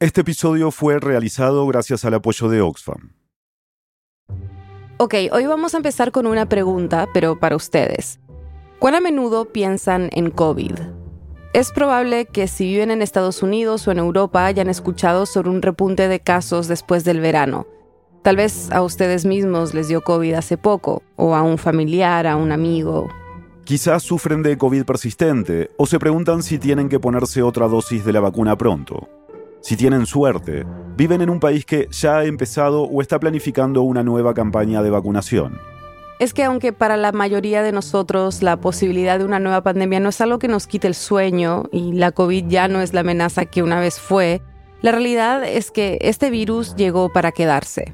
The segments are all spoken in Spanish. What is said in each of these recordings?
Este episodio fue realizado gracias al apoyo de Oxfam. Ok, hoy vamos a empezar con una pregunta, pero para ustedes. ¿Cuán a menudo piensan en COVID? Es probable que si viven en Estados Unidos o en Europa hayan escuchado sobre un repunte de casos después del verano. Tal vez a ustedes mismos les dio COVID hace poco, o a un familiar, a un amigo. Quizás sufren de COVID persistente o se preguntan si tienen que ponerse otra dosis de la vacuna pronto. Si tienen suerte, viven en un país que ya ha empezado o está planificando una nueva campaña de vacunación. Es que aunque para la mayoría de nosotros la posibilidad de una nueva pandemia no es algo que nos quite el sueño y la COVID ya no es la amenaza que una vez fue, la realidad es que este virus llegó para quedarse.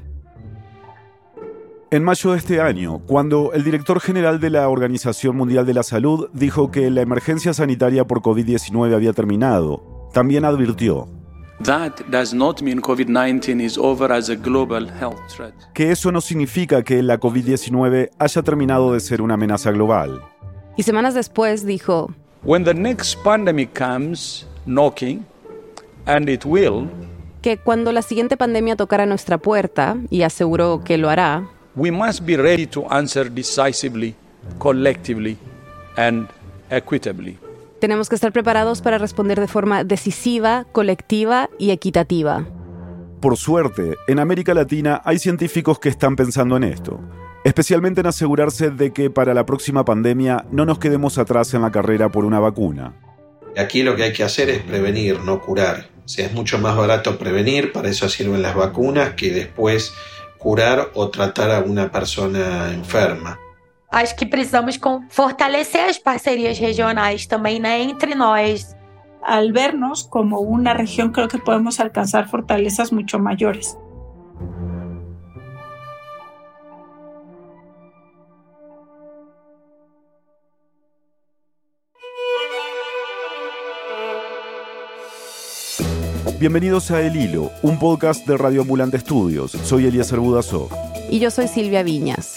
En mayo de este año, cuando el director general de la Organización Mundial de la Salud dijo que la emergencia sanitaria por COVID-19 había terminado, también advirtió, que eso no significa que la COVID-19 haya terminado de ser una amenaza global. Y semanas después dijo, que cuando la siguiente pandemia tocara nuestra puerta, y aseguró que lo hará, we must be ready to answer decisively, collectively and equitably. Tenemos que estar preparados para responder de forma decisiva, colectiva y equitativa. Por suerte, en América Latina hay científicos que están pensando en esto, especialmente en asegurarse de que para la próxima pandemia no nos quedemos atrás en la carrera por una vacuna. Aquí lo que hay que hacer es prevenir, no curar. O sea, es mucho más barato prevenir, para eso sirven las vacunas, que después curar o tratar a una persona enferma. Acho que precisamos fortalecer as parcerias regionais também, né, entre nós. Al vernos como una región, creo que podemos alcanzar fortalezas mucho mayores. Bienvenidos a El Hilo, un podcast de Radio Ambulante Estudios. Soy Eliezer Budasov. Y yo soy Silvia Viñas.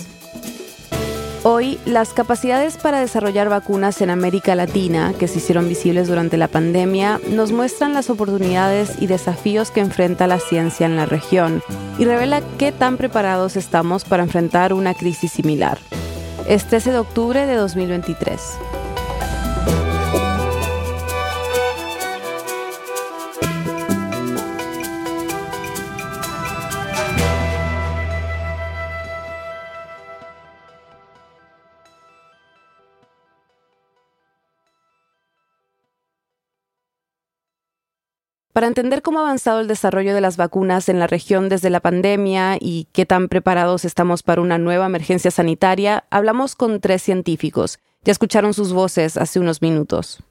Hoy, las capacidades para desarrollar vacunas en América Latina, que se hicieron visibles durante la pandemia, nos muestran las oportunidades y desafíos que enfrenta la ciencia en la región y revela qué tan preparados estamos para enfrentar una crisis similar. Es 13 de octubre de 2023. Para entender cómo ha avanzado el desarrollo de las vacunas en la región desde la pandemia y qué tan preparados estamos para una nueva emergencia sanitaria, hablamos con tres científicos. Ya escucharon sus voces hace unos minutos.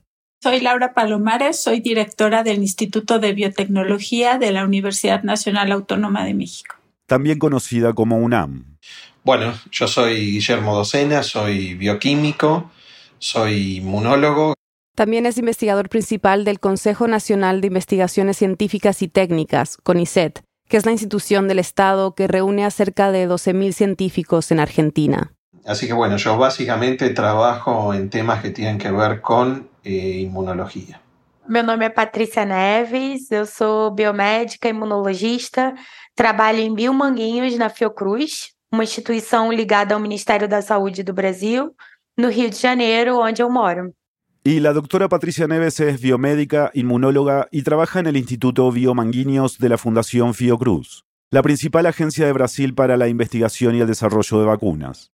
Soy Laura Palomares, soy directora del Instituto de Biotecnología de la Universidad Nacional Autónoma de México. También conocida como UNAM. Bueno, yo soy Guillermo Docena, soy bioquímico, soy inmunólogo también es investigador principal del Consejo Nacional de Investigaciones Científicas y Técnicas, CONICET, que es la institución del Estado que reúne a cerca de 12.000 científicos en Argentina. Así que bueno, yo básicamente trabajo en temas que tienen que ver con eh, inmunología. Meu nome é Patrícia Neves, eu sou biomédica imunologista, trabalho em Biomanguinhos, na Fiocruz, uma instituição ligada ao Ministério da Saúde do Brasil, no Rio de Janeiro, onde eu moro. Y la doctora Patricia Neves es biomédica, inmunóloga y trabaja en el Instituto Biomanguíneos de la Fundación Fiocruz, la principal agencia de Brasil para la investigación y el desarrollo de vacunas.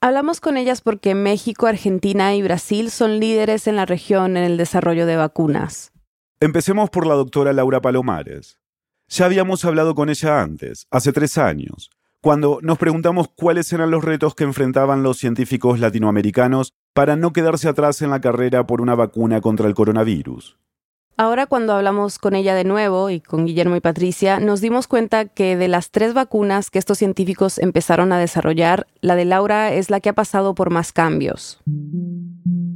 Hablamos con ellas porque México, Argentina y Brasil son líderes en la región en el desarrollo de vacunas. Empecemos por la doctora Laura Palomares. Ya habíamos hablado con ella antes, hace tres años, cuando nos preguntamos cuáles eran los retos que enfrentaban los científicos latinoamericanos para no quedarse atrás en la carrera por una vacuna contra el coronavirus. Ahora cuando hablamos con ella de nuevo y con Guillermo y Patricia, nos dimos cuenta que de las tres vacunas que estos científicos empezaron a desarrollar, la de Laura es la que ha pasado por más cambios.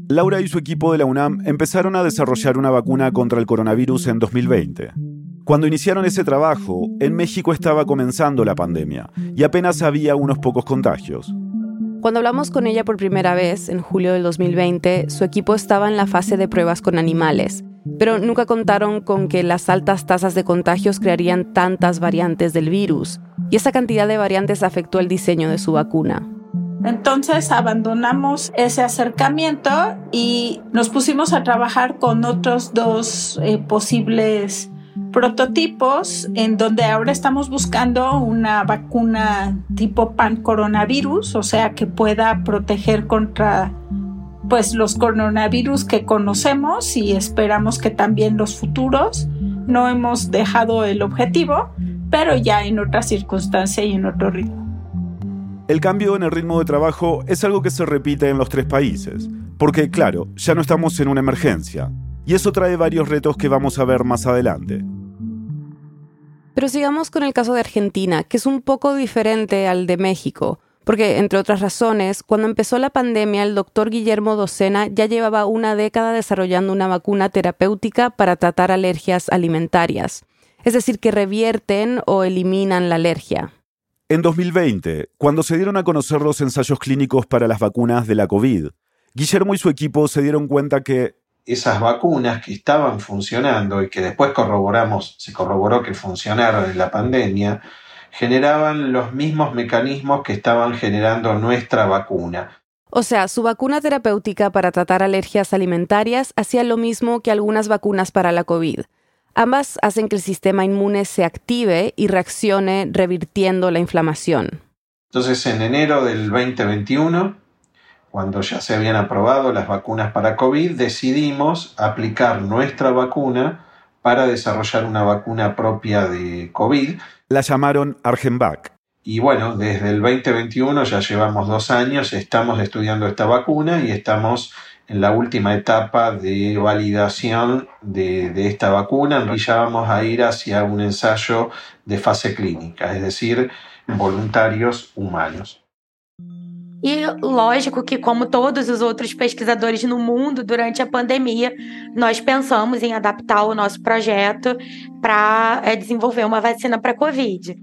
Laura y su equipo de la UNAM empezaron a desarrollar una vacuna contra el coronavirus en 2020. Cuando iniciaron ese trabajo, en México estaba comenzando la pandemia y apenas había unos pocos contagios. Cuando hablamos con ella por primera vez, en julio del 2020, su equipo estaba en la fase de pruebas con animales. pero nunca contaron con que las altas tasas de contagios crearían tantas variantes del virus, y esa cantidad de variantes afectó el diseño de su vacuna. Entonces abandonamos ese acercamiento y nos pusimos a trabajar con otros dos eh, posibles prototipos en donde ahora estamos buscando una vacuna tipo pan coronavirus, o sea que pueda proteger contra pues los coronavirus que conocemos y esperamos que también los futuros. No hemos dejado el objetivo, pero ya en otra circunstancia y en otro ritmo. El cambio en el ritmo de trabajo es algo que se repite en los tres países, porque claro, ya no estamos en una emergencia, y eso trae varios retos que vamos a ver más adelante. Pero sigamos con el caso de Argentina, que es un poco diferente al de México, porque, entre otras razones, cuando empezó la pandemia, el doctor Guillermo Docena ya llevaba una década desarrollando una vacuna terapéutica para tratar alergias alimentarias, es decir, que revierten o eliminan la alergia. En 2020, cuando se dieron a conocer los ensayos clínicos para las vacunas de la COVID, Guillermo y su equipo se dieron cuenta que esas vacunas que estaban funcionando y que después corroboramos, se corroboró que funcionaron en la pandemia, generaban los mismos mecanismos que estaban generando nuestra vacuna. O sea, su vacuna terapéutica para tratar alergias alimentarias hacía lo mismo que algunas vacunas para la COVID. Ambas hacen que el sistema inmune se active y reaccione revirtiendo la inflamación. Entonces, en enero del 2021, cuando ya se habían aprobado las vacunas para COVID, decidimos aplicar nuestra vacuna para desarrollar una vacuna propia de COVID. La llamaron Argenvac. Y bueno, desde el 2021 ya llevamos dos años, estamos estudiando esta vacuna y estamos en la última etapa de validación de, esta vacuna y ya vamos a ir hacia un ensayo de fase clínica, es decir, voluntarios humanos. E lógico que, como todos os outros pesquisadores no mundo, durante a pandemia, nós pensamos em adaptar o nosso projeto para é, desenvolver uma vacina para Covid.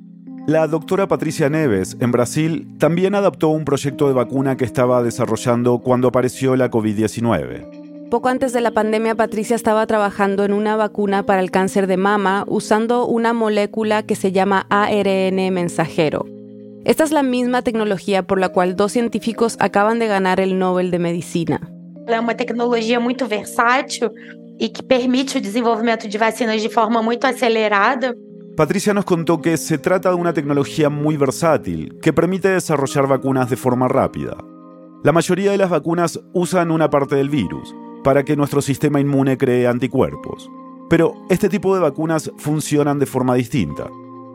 La doctora Patricia Neves, en Brasil, también adaptó un proyecto de vacuna que estaba desarrollando cuando apareció la COVID-19. Poco antes de la pandemia, Patricia estaba trabajando en una vacuna para el cáncer de mama usando una molécula que se llama ARN mensajero. Esta es la misma tecnología por la cual dos científicos acaban de ganar el Nobel de Medicina. É uma tecnologia muito versátil e que permite o desenvolvimento de vacinas de forma muito acelerada. Patricia nos contó que se trata de una tecnología muy versátil que permite desarrollar vacunas de forma rápida. La mayoría de las vacunas usan una parte del virus para que nuestro sistema inmune cree anticuerpos. Pero este tipo de vacunas funcionan de forma distinta.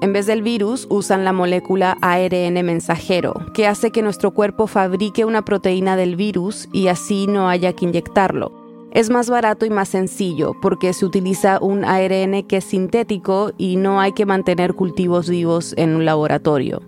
En vez del virus, usan la molécula ARN mensajero, que hace que nuestro cuerpo fabrique una proteína del virus y así no haya que inyectarlo. Es más barato y más sencillo porque se utiliza un ARN que es sintético y no hay que mantener cultivos vivos en un laboratorio.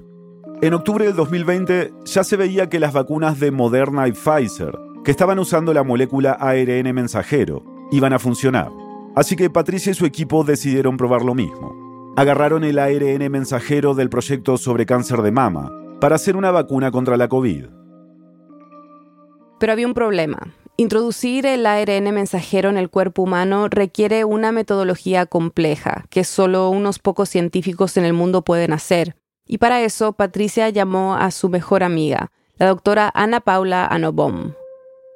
En octubre del 2020 ya se veía que las vacunas de Moderna y Pfizer, que estaban usando la molécula ARN mensajero, iban a funcionar. Así que Patricia y su equipo decidieron probar lo mismo. Agarraron el ARN mensajero del proyecto sobre cáncer de mama para hacer una vacuna contra la COVID. Pero había un problema. Introducir el ARN mensajero en el cuerpo humano requiere una metodología compleja que solo unos pocos científicos en el mundo pueden hacer. Y para eso, Patricia llamó a su mejor amiga, la doctora Ana Paula Anobom.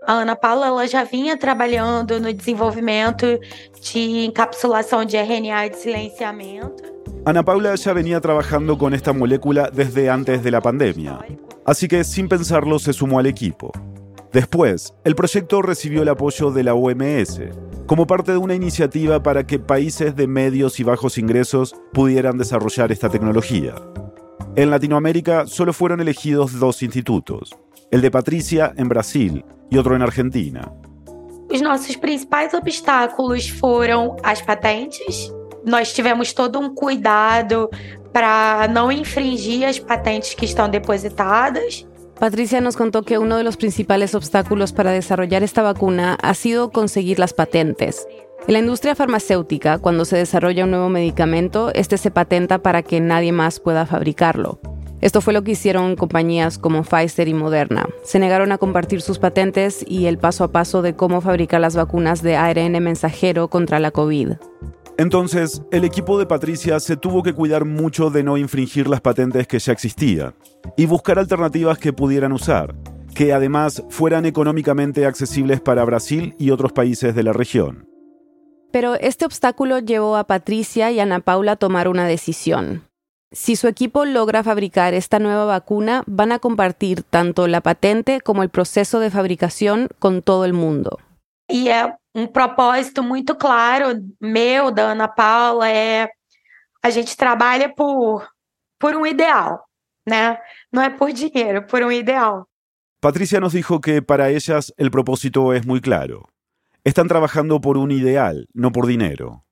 Ana Paula ela já vinha trabalhando no desenvolvimento de encapsulação de RNA de silenciamento. Ana Paula ya venía trabajando con esta molécula desde antes de la pandemia, así que sin pensarlo se sumó al equipo. Después, el proyecto recibió el apoyo de la OMS, como parte de una iniciativa para que países de medios y bajos ingresos pudieran desarrollar esta tecnología. En Latinoamérica solo fueron elegidos dos institutos, el de Patricia en Brasil y otro en Argentina. Os nossos principais obstáculos foram as patentes. Nós tivemos todo um cuidado para não infringir as patentes que estão depositadas. Patricia nos contó que uno de los principales obstáculos para desarrollar esta vacuna ha sido conseguir las patentes. En la industria farmacéutica, cuando se desarrolla un nuevo medicamento, este se patenta para que nadie más pueda fabricarlo. Esto fue lo que hicieron compañías como Pfizer y Moderna. Se negaron a compartir sus patentes y el paso a paso de cómo fabricar las vacunas de ARN mensajero contra la COVID. Entonces, el equipo de Patricia se tuvo que cuidar mucho de no infringir las patentes que ya existían y buscar alternativas que pudieran usar, que además fueran económicamente accesibles para Brasil y otros países de la región. Pero este obstáculo llevó a Patricia y Ana Paula a tomar una decisión. Si su equipo logra fabricar esta nueva vacuna, van a compartir tanto la patente como el proceso de fabricación con todo el mundo. Y es un propósito muy claro meu, da Ana Paula, é a gente trabalha por, por un ideal, né? No es por dinero, por un ideal. Patricia nos dijo que para ellas el propósito es muy claro. Están trabajando por un ideal, no por dinero.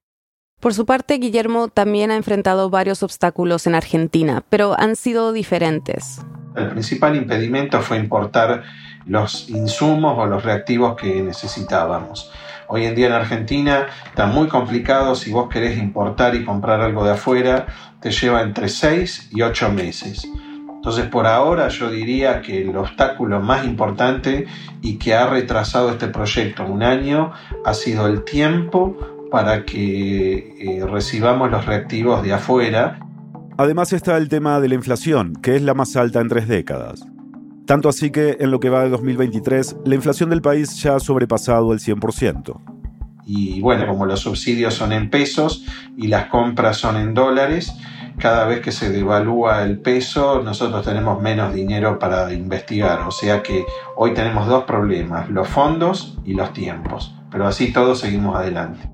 Por su parte, Guillermo también ha enfrentado varios obstáculos en Argentina, pero han sido diferentes. El principal impedimento fue importar los insumos o los reactivos que necesitábamos. Hoy en día en Argentina está muy complicado, si vos querés importar y comprar algo de afuera, te lleva entre 6 y 8 meses. Entonces por ahora yo diría que el obstáculo más importante y que ha retrasado este proyecto un año ha sido el tiempo para que eh, recibamos los reactivos de afuera. Además está el tema de la inflación, que es la más alta en tres décadas. Tanto así que en lo que va de 2023, la inflación del país ya ha sobrepasado el 100%. Y bueno, como los subsidios son en pesos y las compras son en dólares, cada vez que se devalúa el peso, nosotros tenemos menos dinero para investigar. O sea que hoy tenemos dos problemas, los fondos y los tiempos. Pero así todos seguimos adelante.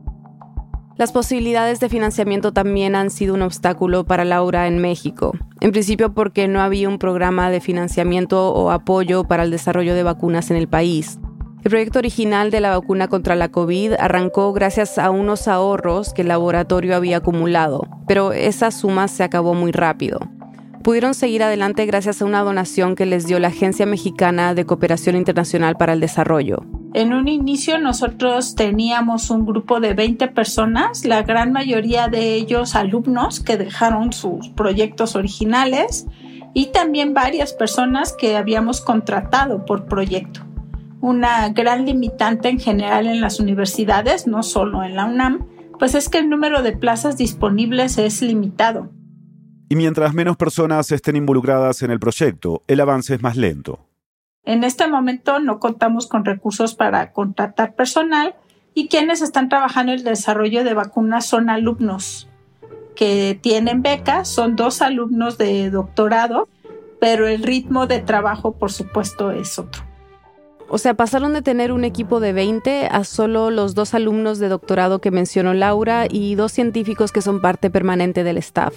Las posibilidades de financiamiento también han sido un obstáculo para Laura en México, en principio porque no había un programa de financiamiento o apoyo para el desarrollo de vacunas en el país. El proyecto original de la vacuna contra la COVID arrancó gracias a unos ahorros que el laboratorio había acumulado, pero esa suma se acabó muy rápido. Pudieron seguir adelante gracias a una donación que les dio la Agencia Mexicana de Cooperación Internacional para el Desarrollo. En un inicio nosotros teníamos un grupo de 20 personas, la gran mayoría de ellos alumnos que dejaron sus proyectos originales y también varias personas que habíamos contratado por proyecto. Una gran limitante en general en las universidades, no solo en la UNAM, pues es que el número de plazas disponibles es limitado. Y mientras menos personas estén involucradas en el proyecto, el avance es más lento. En este momento no contamos con recursos para contratar personal y quienes están trabajando en el desarrollo de vacunas son alumnos que tienen becas, son dos alumnos de doctorado, pero el ritmo de trabajo, por supuesto, es otro. O sea, pasaron de tener un equipo de 20 a solo los dos alumnos de doctorado que mencionó Laura y dos científicos que son parte permanente del staff.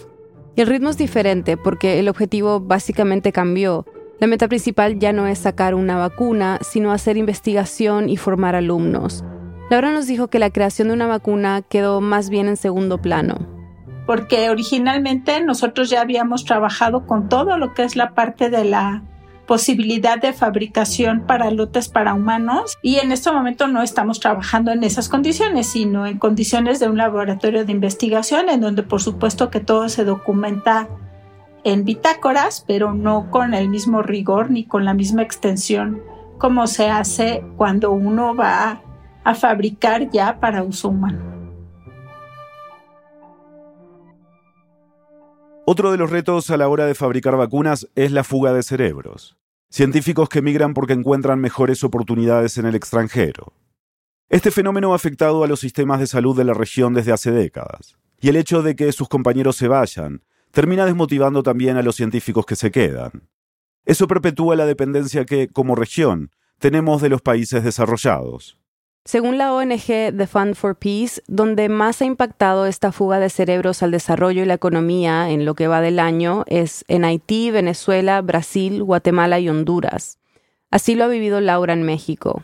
Y el ritmo es diferente porque el objetivo básicamente cambió. La meta principal ya no es sacar una vacuna, sino hacer investigación y formar alumnos. Laura nos dijo que la creación de una vacuna quedó más bien en segundo plano. Porque originalmente nosotros ya habíamos trabajado con todo lo que es la parte de la posibilidad de fabricación para lotes para humanos y en este momento no estamos trabajando en esas condiciones, sino en condiciones de un laboratorio de investigación en donde por supuesto que todo se documenta en bitácoras, pero no con el mismo rigor ni con la misma extensión como se hace cuando uno va a fabricar ya para uso humano. Otro de los retos a la hora de fabricar vacunas es la fuga de cerebros. Científicos que migran porque encuentran mejores oportunidades en el extranjero. Este fenómeno ha afectado a los sistemas de salud de la región desde hace décadas. Y el hecho de que sus compañeros se vayan termina desmotivando también a los científicos que se quedan. Eso perpetúa la dependencia que, como región, tenemos de los países desarrollados. Según la ONG The Fund for Peace, donde más ha impactado esta fuga de cerebros al desarrollo y la economía en lo que va del año es en Haití, Venezuela, Brasil, Guatemala y Honduras. Así lo ha vivido Laura en México.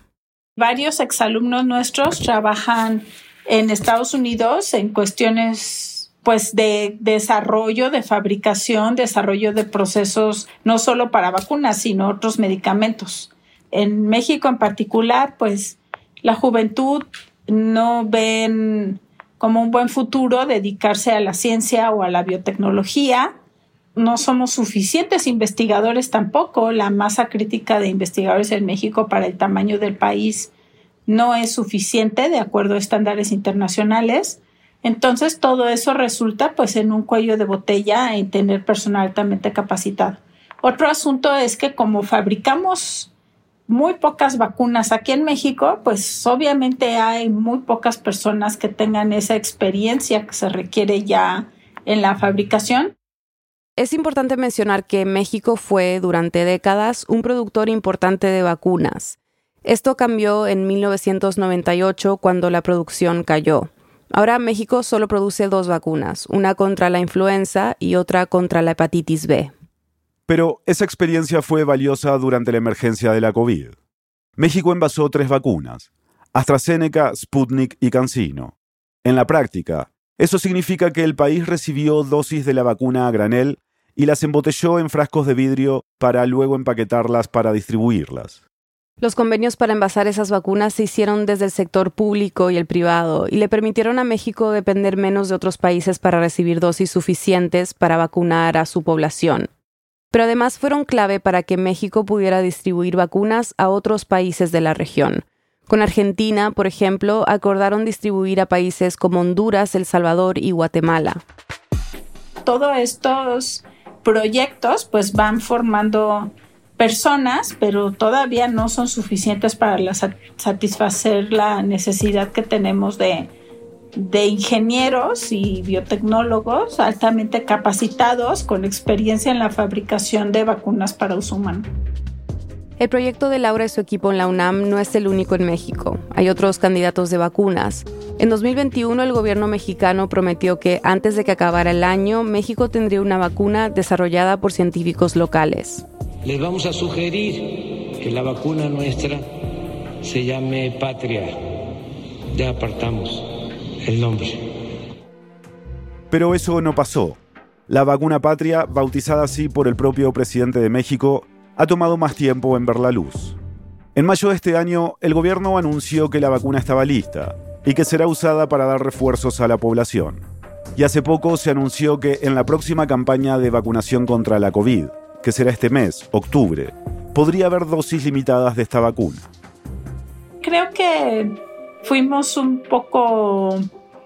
Varios exalumnos nuestros trabajan en Estados Unidos en cuestiones pues de desarrollo, de fabricación, desarrollo de procesos no solo para vacunas, sino otros medicamentos. En México en particular, pues la juventud no ven como un buen futuro dedicarse a la ciencia o a la biotecnología no somos suficientes investigadores tampoco. La masa crítica de investigadores en México para el tamaño del país no es suficiente de acuerdo a estándares internacionales. Entonces todo eso resulta pues en un cuello de botella en tener personal altamente capacitado. Otro asunto es que como fabricamos muy pocas vacunas aquí en México, pues obviamente hay muy pocas personas que tengan esa experiencia que se requiere ya en la fabricación. Es importante mencionar que México fue durante décadas un productor importante de vacunas. Esto cambió en 1998 cuando la producción cayó. Ahora México solo produce dos vacunas, una contra la influenza y otra contra la hepatitis B. Pero esa experiencia fue valiosa durante la emergencia de la COVID. México envasó tres vacunas, AstraZeneca, Sputnik y CanSino. En la práctica, eso significa que el país recibió dosis de la vacuna a granel y las embotelló en frascos de vidrio para luego empaquetarlas para distribuirlas. Los convenios para envasar esas vacunas se hicieron desde el sector público y el privado y le permitieron a México depender menos de otros países para recibir dosis suficientes para vacunar a su población. Pero además fueron clave para que México pudiera distribuir vacunas a otros países de la región. Con Argentina, por ejemplo, acordaron distribuir a países como Honduras, El Salvador y Guatemala. Todos estos proyectos pues van formando personas, pero todavía no son suficientes para satisfacer la necesidad que tenemos de, de ingenieros y biotecnólogos altamente capacitados con experiencia en la fabricación de vacunas para uso humano. El proyecto de Laura y su equipo en la UNAM no es el único en México. Hay otros candidatos de vacunas. En 2021 el gobierno mexicano prometió que antes de que acabara el año, México tendría una vacuna desarrollada por científicos locales. Les vamos a sugerir que la vacuna nuestra se llame Patria. Ya apartamos el nombre. Pero eso no pasó. La vacuna Patria, bautizada así por el propio presidente de México, ha tomado más tiempo en ver la luz. En mayo de este año, el gobierno anunció que la vacuna estaba lista y que será usada para dar refuerzos a la población. Y hace poco se anunció que en la próxima campaña de vacunación contra la COVID, que será este mes, octubre, podría haber dosis limitadas de esta vacuna. Creo que fuimos un poco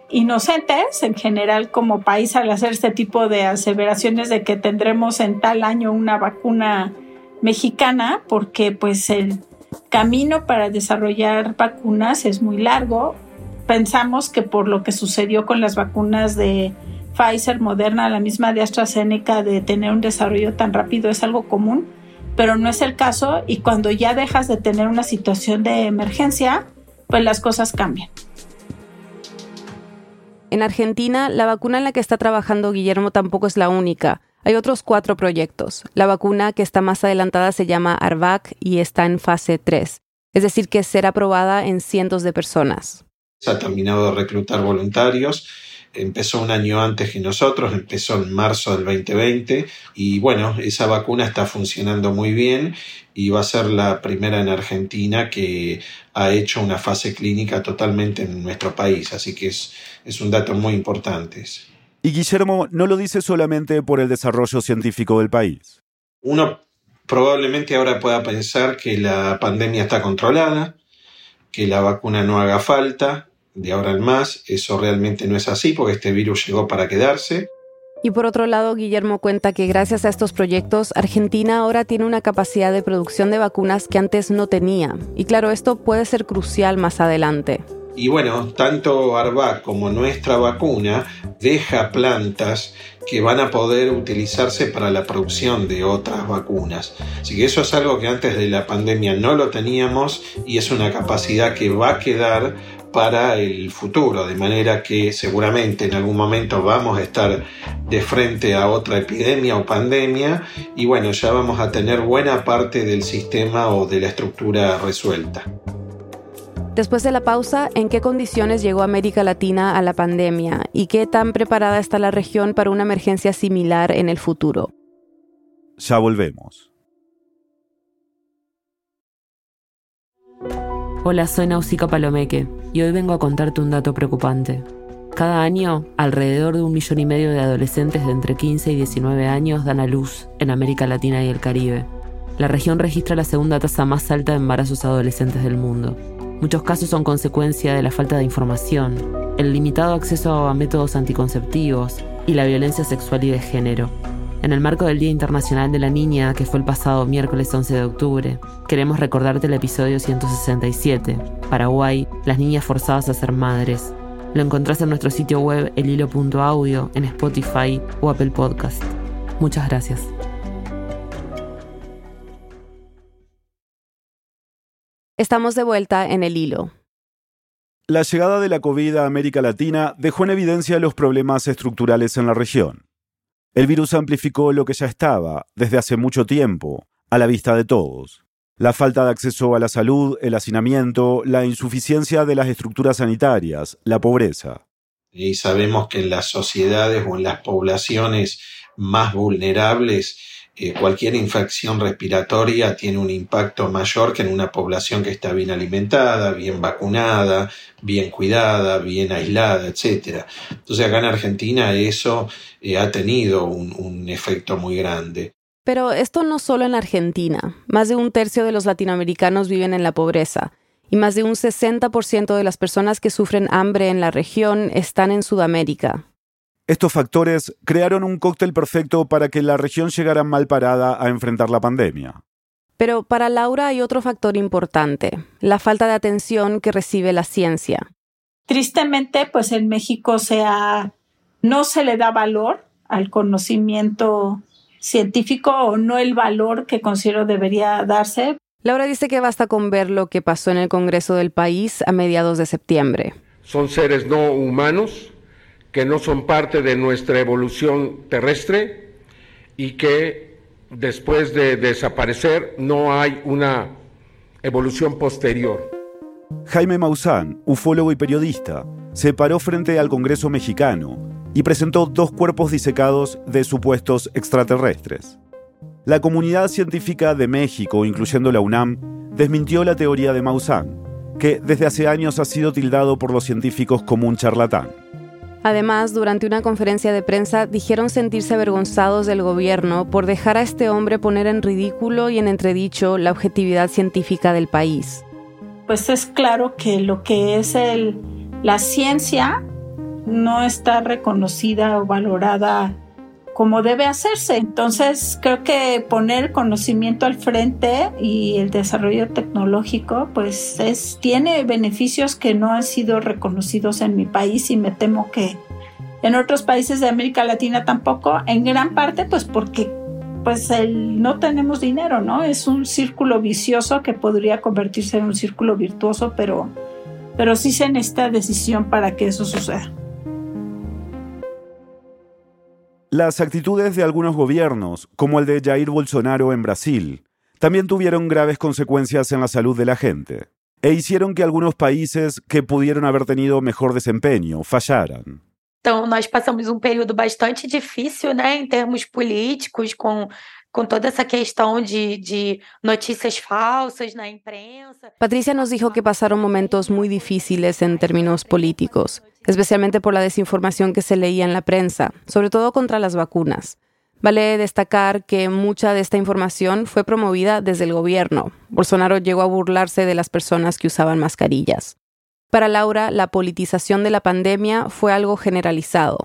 inocentes en general como país al hacer este tipo de aseveraciones de que tendremos en tal año una vacuna mexicana porque pues el camino para desarrollar vacunas es muy largo. Pensamos que por lo que sucedió con las vacunas de Pfizer, Moderna, la misma de AstraZeneca, de tener un desarrollo tan rápido es algo común, pero no es el caso y cuando ya dejas de tener una situación de emergencia, pues las cosas cambian. En Argentina, la vacuna en la que está trabajando Guillermo tampoco es la única. Hay otros cuatro proyectos. La vacuna que está más adelantada se llama ARVAC y está en fase 3, es decir, que será aprobada en cientos de personas. Se ha terminado de reclutar voluntarios empezó un año antes que nosotros, empezó en marzo del 2020 y bueno, esa vacuna está funcionando muy bien y va a ser la primera en Argentina que ha hecho una fase clínica totalmente en nuestro país, así que es, es un dato muy importante. Y Guillermo no lo dice solamente por el desarrollo científico del país. Uno probablemente ahora pueda pensar que la pandemia está controlada, que la vacuna no haga falta, de ahora en más. Eso realmente no es así porque este virus llegó para quedarse. Y por otro lado, Guillermo cuenta que gracias a estos proyectos, Argentina ahora tiene una capacidad de producción de vacunas que antes no tenía. Y claro, esto puede ser crucial más adelante. Y bueno, tanto Arbac como nuestra vacuna deja plantas que van a poder utilizarse para la producción de otras vacunas. Así que eso es algo que antes de la pandemia no lo teníamos y es una capacidad que va a quedar para el futuro, de manera que seguramente en algún momento vamos a estar de frente a otra epidemia o pandemia y bueno, ya vamos a tener buena parte del sistema o de la estructura resuelta. Después de la pausa, ¿en qué condiciones llegó América Latina a la pandemia y qué tan preparada está la región para una emergencia similar en el futuro? Ya volvemos. Hola, soy Nausica Palomeque y hoy vengo a contarte un dato preocupante. Cada año, alrededor de un millón y medio de adolescentes de entre 15 y 19 años dan a luz en América Latina y el Caribe. La región registra la segunda tasa más alta de embarazos adolescentes del mundo. Muchos casos son consecuencia de la falta de información, el limitado acceso a métodos anticonceptivos y la violencia sexual y de género. En el marco del Día Internacional de la Niña, que fue el pasado miércoles 11 de octubre, queremos recordarte el episodio 167, Paraguay, las niñas forzadas a ser madres. Lo encontrás en nuestro sitio web elhilo.audio, en Spotify o Apple Podcast. Muchas gracias. Estamos de vuelta en el hilo. La llegada de la COVID a América Latina dejó en evidencia los problemas estructurales en la región. El virus amplificó lo que ya estaba, desde hace mucho tiempo, a la vista de todos. La falta de acceso a la salud, el hacinamiento, la insuficiencia de las estructuras sanitarias, la pobreza. Y sabemos que en las sociedades o en las poblaciones más vulnerables cualquier infección respiratoria tiene un impacto mayor que en una población que está bien alimentada, bien vacunada, bien cuidada, bien aislada, etc. Entonces acá en Argentina eso eh, ha tenido un efecto muy grande. Pero esto no solo en Argentina. Más de un tercio de los latinoamericanos viven en la pobreza y más de un 60% de las personas que sufren hambre en la región están en Sudamérica, estos factores crearon un cóctel perfecto para que la región llegara mal parada a enfrentar la pandemia. Pero para Laura hay otro factor importante, la falta de atención que recibe la ciencia. Tristemente, pues en México se no se le da valor al conocimiento científico o no el valor que considero debería darse. Laura dice que basta con ver lo que pasó en el Congreso del país a mediados de septiembre. Son seres no humanos que no son parte de nuestra evolución terrestre y que después de desaparecer no hay una evolución posterior. Jaime Maussan, ufólogo y periodista, se paró frente al Congreso mexicano y presentó dos cuerpos disecados de supuestos extraterrestres. La comunidad científica de México, incluyendo la UNAM, desmintió la teoría de Maussan, que desde hace años ha sido tildado por los científicos como un charlatán. Además, durante una conferencia de prensa dijeron sentirse avergonzados del gobierno por dejar a este hombre poner en ridículo y en entredicho la objetividad científica del país. Pues es claro que lo que es el, la ciencia no está reconocida o valorada como debe hacerse. Entonces, creo que poner conocimiento al frente y el desarrollo tecnológico, pues es, tiene beneficios que no han sido reconocidos en mi país y me temo que en otros países de América Latina tampoco, en gran parte pues porque pues el, no tenemos dinero, ¿no? Es un círculo vicioso que podría convertirse en un círculo virtuoso, pero, pero sí se necesita decisión para que eso suceda. Las actitudes de algunos gobiernos, como el de Jair Bolsonaro en Brasil, también tuvieron graves consecuencias en la salud de la gente e hicieron que algunos países que pudieron haber tenido mejor desempeño fallaran. Então, nós passamos um período bastante difícil, né, em termos políticos, com con toda esa cuestión de, noticias falsas la imprensa. Patricia nos dijo que pasaron momentos muy difíciles en términos políticos, especialmente por la desinformación que se leía en la prensa, sobre todo contra las vacunas. Vale destacar que mucha de esta información fue promovida desde el gobierno. Bolsonaro llegó a burlarse de las personas que usaban mascarillas. Para Laura, la politización de la pandemia fue algo generalizado.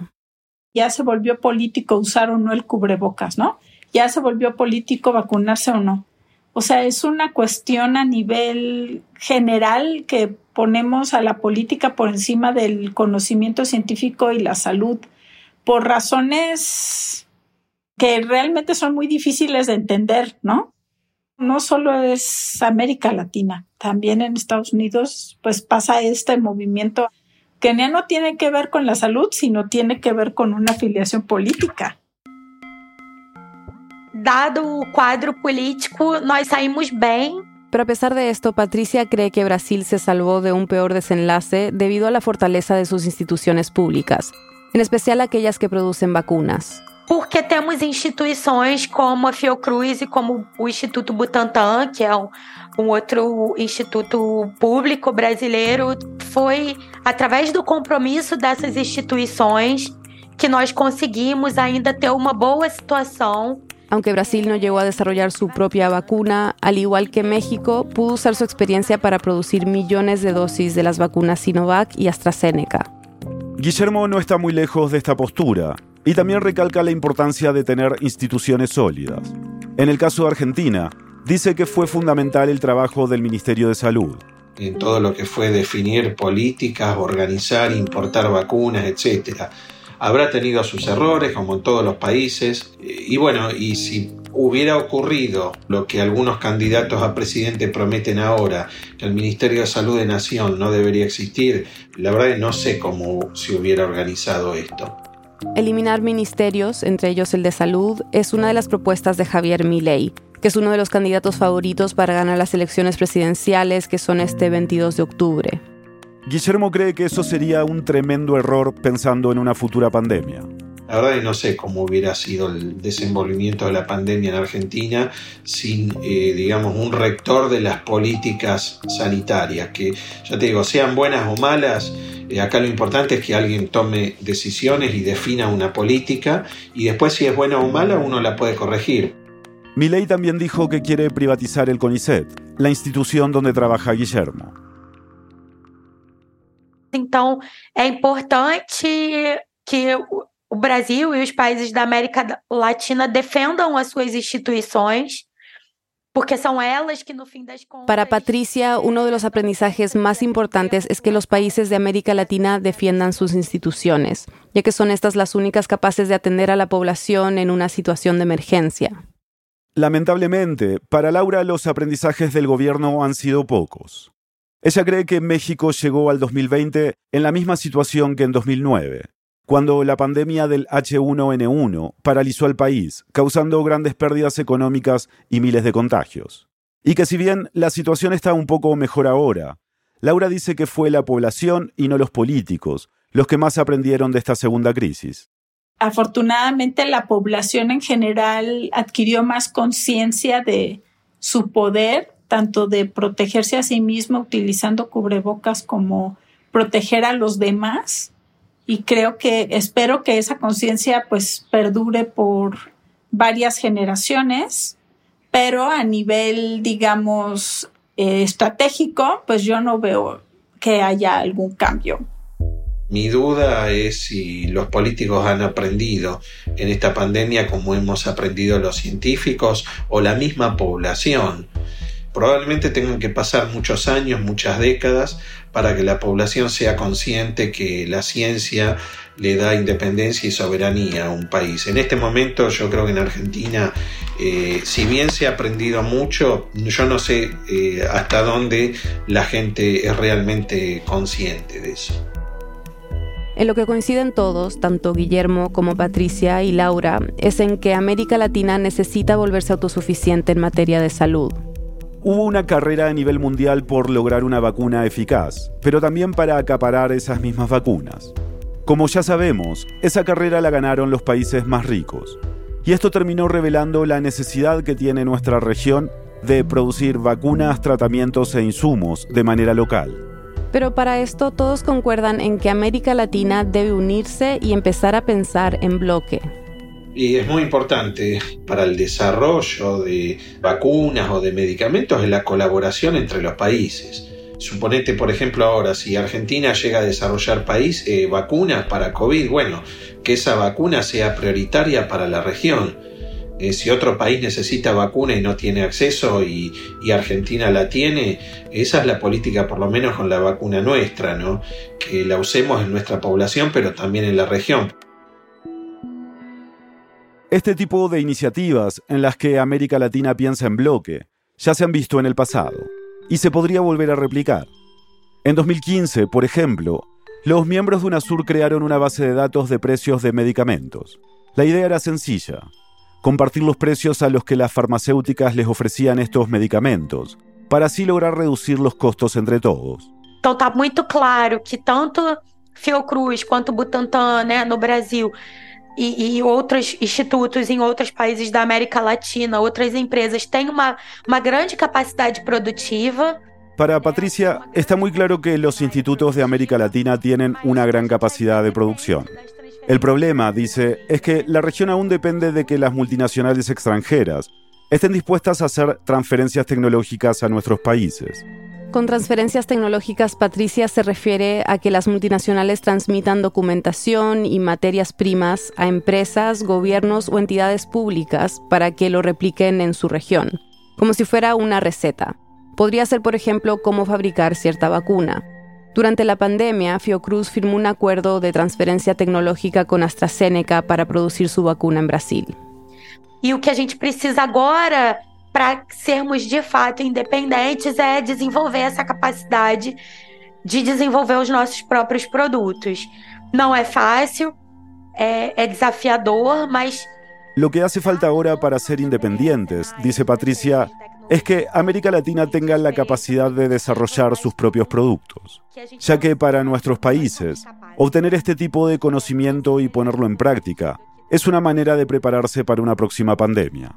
Ya se volvió político usar o no el cubrebocas, ¿no? Ya se volvió político vacunarse o no. O sea, es una cuestión a nivel general que ponemos a la política por encima del conocimiento científico y la salud por razones que realmente son muy difíciles de entender, ¿no? No solo es América Latina, también en Estados Unidos pues pasa este movimiento que no tiene que ver con la salud, sino tiene que ver con una afiliación política dado o cuadro político, nós saímos bem. Pero a pesar de esto, Patricia cree que Brasil se salvó de un peor desenlace debido a la fortaleza de sus instituciones públicas, en especial aquellas que producen vacunas. ¿Por porque temos instituições como a Fiocruz e como o Instituto Butantan, que é um, um outro instituto público brasileiro. Foi através do compromisso dessas instituições que nós conseguimos ainda ter uma boa situação Aunque Brasil no llegó a desarrollar su propia vacuna, al igual que México, pudo usar su experiencia para producir millones de dosis de las vacunas Sinovac y AstraZeneca. Guillermo no está muy lejos de esta postura y también recalca la importancia de tener instituciones sólidas. En el caso de Argentina, dice que fue fundamental el trabajo del Ministerio de Salud. En todo lo que fue definir políticas, organizar, importar vacunas, etcétera habrá tenido sus errores, como en todos los países. Y bueno, y si hubiera ocurrido lo que algunos candidatos a presidente prometen ahora, que el Ministerio de Salud de Nación no debería existir, la verdad es que no sé cómo se hubiera organizado esto. Eliminar ministerios, entre ellos el de salud, es una de las propuestas de Javier Milei, que es uno de los candidatos favoritos para ganar las elecciones presidenciales que son este 22 de octubre. Guillermo cree que eso sería un tremendo error pensando en una futura pandemia. La verdad es que no sé cómo hubiera sido el desenvolvimiento de la pandemia en Argentina sin, eh, digamos, un rector de las políticas sanitarias, que ya te digo, sean buenas o malas, eh, acá lo importante es que alguien tome decisiones y defina una política y después si es buena o mala uno la puede corregir. Milei también dijo que quiere privatizar el CONICET, la institución donde trabaja Guillermo. Então, é importante que o Brasil e os países da América Latina defendam as suas instituições. Porque son ellas que no fin das contas... Para Patricia, uno de los aprendizajes más importantes es que los países de América Latina defiendan sus instituciones, ya que son estas las únicas capaces de atender a la población en una situación de emergencia. Lamentablemente, para Laura los aprendizajes del gobierno han sido pocos. Ella cree que México llegó al 2020 en la misma situación que en 2009, cuando la pandemia del H1N1 paralizó al país, causando grandes pérdidas económicas y miles de contagios. Y que si bien la situación está un poco mejor ahora, Laura dice que fue la población y no los políticos los que más aprendieron de esta segunda crisis. Afortunadamente la población en general adquirió más conciencia de su poder tanto de protegerse a sí mismo utilizando cubrebocas como proteger a los demás. Y creo que espero que esa conciencia pues perdure por varias generaciones, pero a nivel, digamos, eh, estratégico, pues yo no veo que haya algún cambio. Mi duda es si los políticos han aprendido en esta pandemia como hemos aprendido los científicos o la misma población Probablemente tengan que pasar muchos años, muchas décadas, para que la población sea consciente que la ciencia le da independencia y soberanía a un país. En este momento yo creo que en Argentina, eh, si bien se ha aprendido mucho, yo no sé eh, hasta dónde la gente es realmente consciente de eso. En lo que coinciden todos, tanto Guillermo como Patricia y Laura, es en que América Latina necesita volverse autosuficiente en materia de salud. Hubo una carrera a nivel mundial por lograr una vacuna eficaz, pero también para acaparar esas mismas vacunas. Como ya sabemos, esa carrera la ganaron los países más ricos. Y esto terminó revelando la necesidad que tiene nuestra región de producir vacunas, tratamientos e insumos de manera local. Pero para esto todos concuerdan en que América Latina debe unirse y empezar a pensar en bloque. Y es muy importante para el desarrollo de vacunas o de medicamentos es la colaboración entre los países. Suponete, por ejemplo, ahora, si Argentina llega a desarrollar país, eh, vacunas para COVID, bueno, que esa vacuna sea prioritaria para la región. Eh, si otro país necesita vacuna y no tiene acceso y, y, Argentina la tiene, esa es la política por lo menos con la vacuna nuestra, ¿no? Que la usemos en nuestra población pero también en la región. Este tipo de iniciativas en las que América Latina piensa en bloque ya se han visto en el pasado y se podría volver a replicar. En 2015, por ejemplo, los miembros de UNASUR crearon una base de datos de precios de medicamentos. La idea era sencilla, compartir los precios a los que las farmacéuticas les ofrecían estos medicamentos, para así lograr reducir los costos entre todos. Então muy claro que tanto Fiocruz quanto Butantan, no Brasil, e, e, outros institutos em outros países da América Latina, outras empresas têm uma, uma grande capacidade produtiva. Para Patricia, está muy claro que los institutos de América Latina tienen una gran capacidad de producción. El problema, dice, es que la región aún depende de que las multinacionales extranjeras estén dispuestas a hacer transferencias tecnológicas a nuestros países. Con transferencias tecnológicas, Patricia se refiere a que las multinacionales transmitan documentación y materias primas a empresas, gobiernos o entidades públicas para que lo repliquen en su región, como si fuera una receta. Podría ser, por ejemplo, cómo fabricar cierta vacuna. Durante la pandemia, Fiocruz firmó un acuerdo de transferencia tecnológica con AstraZeneca para producir su vacuna en Brasil. Y e lo que a gente precisa agora para sermos de fato independentes é desenvolver essa capacidade de desenvolver os nossos próprios produtos. Não é fácil, é, é desafiador, mas Lo que hace falta ahora para ser independientes, dice Patricia, es que América Latina tenga la capacidad de desarrollar sus propios productos, ya que para nuestros países, obtener este tipo de conocimiento y ponerlo en práctica es una manera de prepararse para una próxima pandemia.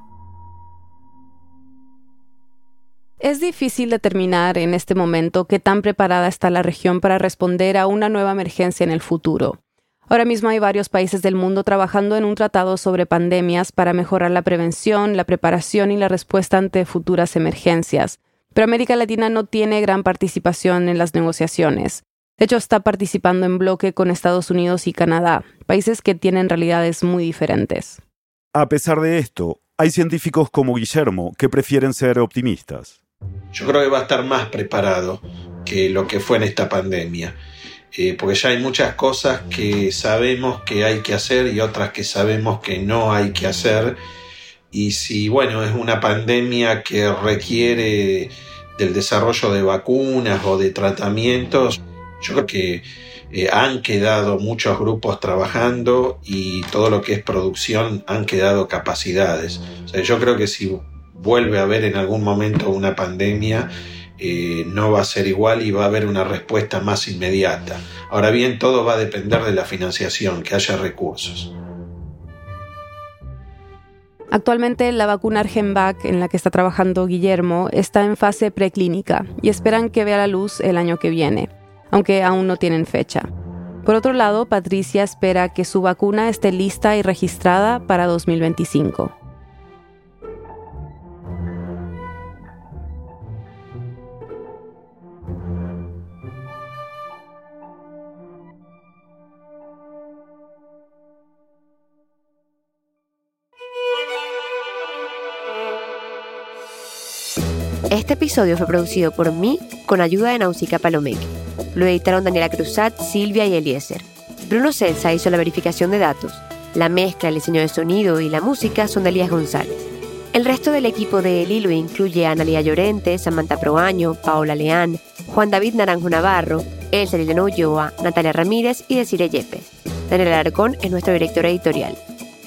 Es difícil determinar en este momento qué tan preparada está la región para responder a una nueva emergencia en el futuro. Ahora mismo hay varios países del mundo trabajando en un tratado sobre pandemias para mejorar la prevención, la preparación y la respuesta ante futuras emergencias. Pero América Latina no tiene gran participación en las negociaciones. De hecho, está participando en bloque con Estados Unidos y Canadá, países que tienen realidades muy diferentes. A pesar de esto, hay científicos como Guillermo que prefieren ser optimistas. Yo creo que va a estar más preparado que lo que fue en esta pandemia. Eh, porque ya hay muchas cosas que sabemos que hay que hacer y otras que sabemos que no hay que hacer. Y si, bueno, es una pandemia que requiere del desarrollo de vacunas o de tratamientos, yo creo que eh, han quedado muchos grupos trabajando y todo lo que es producción han quedado capacidades. O sea, yo creo que si vuelve a haber en algún momento una pandemia, eh, no va a ser igual y va a haber una respuesta más inmediata. Ahora bien, todo va a depender de la financiación, que haya recursos. Actualmente la vacuna Argenvac en la que está trabajando Guillermo está en fase preclínica y esperan que vea la luz el año que viene, aunque aún no tienen fecha. Por otro lado, Patricia espera que su vacuna esté lista y registrada para 2025. Este episodio fue producido por mí con ayuda de Nausicaa Palomeque. Lo editaron Daniela Cruzat, Silvia y Eliezer. Bruno Celsa hizo la verificación de datos. La mezcla, el diseño de sonido y la música son de Elías González. El resto del equipo de El Hilo incluye a Analia Llorente, Samantha Proaño, Paola Leán, Juan David Naranjo Navarro, Elsa Liliana Ulloa, Natalia Ramírez y Desire Yepes. Daniel Alarcón es nuestro director editorial.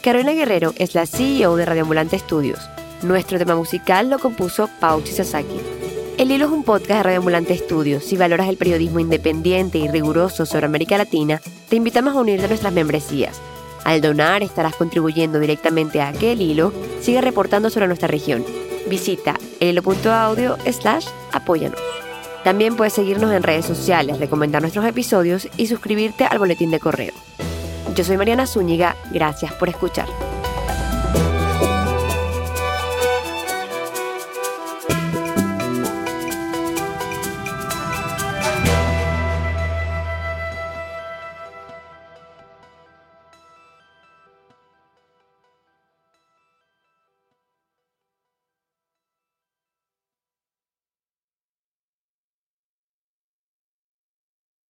Carolina Guerrero es la CEO de Radio Ambulante Estudios. Nuestro tema musical lo compuso Pauchi Sasaki. El Hilo es un podcast de Radio Ambulante Estudios. Si valoras el periodismo independiente y riguroso sobre América Latina, te invitamos a unirte a nuestras membresías. Al donar estarás contribuyendo directamente a que el hilo siga reportando sobre nuestra región. Visita elhilo.audio slash apóyanos. También puedes seguirnos en redes sociales, recomendar nuestros episodios y suscribirte al boletín de correo. Yo soy Mariana Zúñiga, gracias por escuchar.